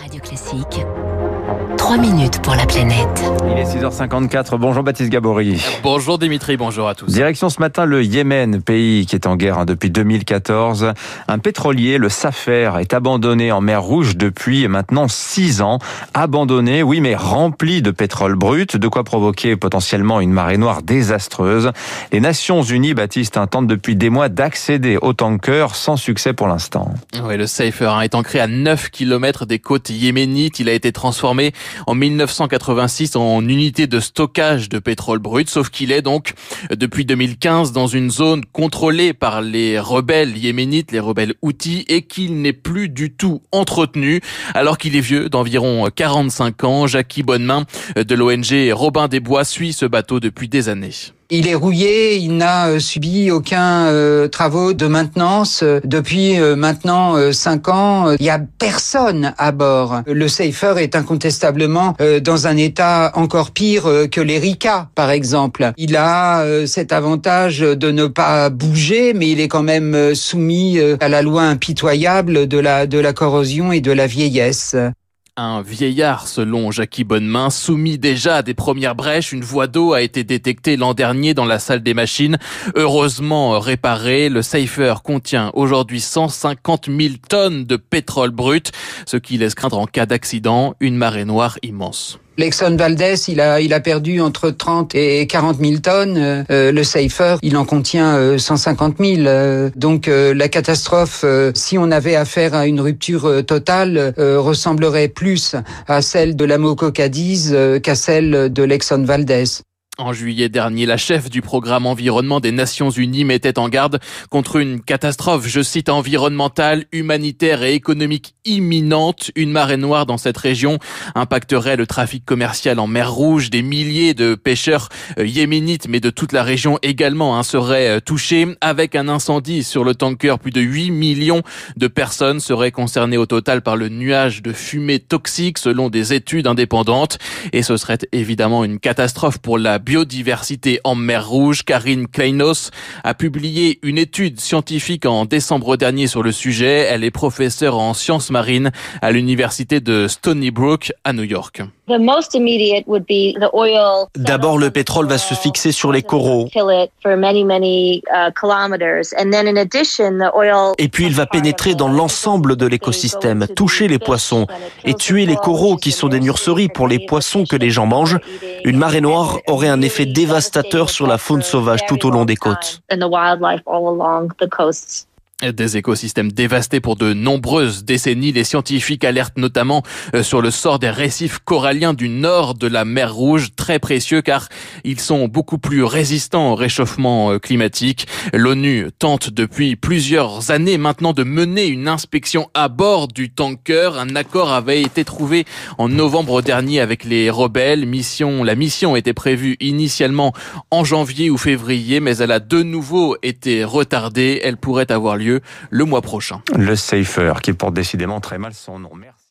Radio Classique. 3 minutes pour la planète. Il est 6h54. Bonjour Baptiste Gabory. Bonjour Dimitri, bonjour à tous. Direction ce matin le Yémen, pays qui est en guerre hein, depuis 2014. Un pétrolier, le Safer, est abandonné en mer Rouge depuis maintenant 6 ans. Abandonné, oui, mais rempli de pétrole brut, de quoi provoquer potentiellement une marée noire désastreuse. Les Nations Unies, Baptiste, tentent depuis des mois d'accéder au tanker sans succès pour l'instant. Oui, le Safer hein, est ancré à 9 km des côtes yéménites. Il a été transformé en 1986 en unité de stockage de pétrole brut, sauf qu'il est donc depuis 2015 dans une zone contrôlée par les rebelles yéménites, les rebelles outils, et qu'il n'est plus du tout entretenu, alors qu'il est vieux d'environ 45 ans. Jackie Bonnemain de l'ONG Robin des Bois suit ce bateau depuis des années. Il est rouillé, il n'a euh, subi aucun euh, travaux de maintenance depuis euh, maintenant cinq ans. Il y a personne à bord. Le Safer est incontestablement dans un état encore pire que l'Erika, par exemple. Il a cet avantage de ne pas bouger, mais il est quand même soumis à la loi impitoyable de la de la corrosion et de la vieillesse. Un vieillard, selon Jackie Bonnemain, soumis déjà à des premières brèches. Une voie d'eau a été détectée l'an dernier dans la salle des machines. Heureusement réparée, le Safer contient aujourd'hui 150 000 tonnes de pétrole brut, ce qui laisse craindre en cas d'accident une marée noire immense. L'Exxon Valdez, il a, il a perdu entre 30 et 40 000 tonnes. Euh, le Safer, il en contient 150 euh, 000. donc euh, la catastrophe, si on avait affaire à une rupture totale, ressemblerait plus à celle de la Moco Cadiz qu'à celle de l'Exxon Valdez. En juillet dernier, la chef du programme environnement des Nations Unies mettait en garde contre une catastrophe, je cite, environnementale, humanitaire et économique imminente. Une marée noire dans cette région impacterait le trafic commercial en mer Rouge. Des milliers de pêcheurs euh, yéménites, mais de toute la région également, hein, seraient euh, touchés. Avec un incendie sur le tanker, plus de 8 millions de personnes seraient concernées au total par le nuage de fumée toxique, selon des études indépendantes. Et ce serait évidemment une catastrophe pour la biodiversité en mer Rouge. Karine Kleinos a publié une étude scientifique en décembre dernier sur le sujet. Elle est professeure en sciences marines à l'université de Stony Brook à New York. D'abord, le pétrole va se fixer sur les coraux. Et puis, il va pénétrer dans l'ensemble de l'écosystème, toucher les poissons et tuer les coraux qui sont des nurseries pour les poissons que les gens mangent. Une marée noire aurait un effet dévastateur sur la faune sauvage tout au long des côtes. Des écosystèmes dévastés pour de nombreuses décennies. Les scientifiques alertent notamment euh, sur le sort des récifs coralliens du nord de la mer Rouge, très précieux car ils sont beaucoup plus résistants au réchauffement euh, climatique. L'ONU tente depuis plusieurs années maintenant de mener une inspection à bord du tanker. Un accord avait été trouvé en novembre dernier avec les rebelles. Mission, la mission était prévue initialement en janvier ou février, mais elle a de nouveau été retardée. Elle pourrait avoir le mois prochain. Le Safer qui porte décidément très mal son nom. Merci.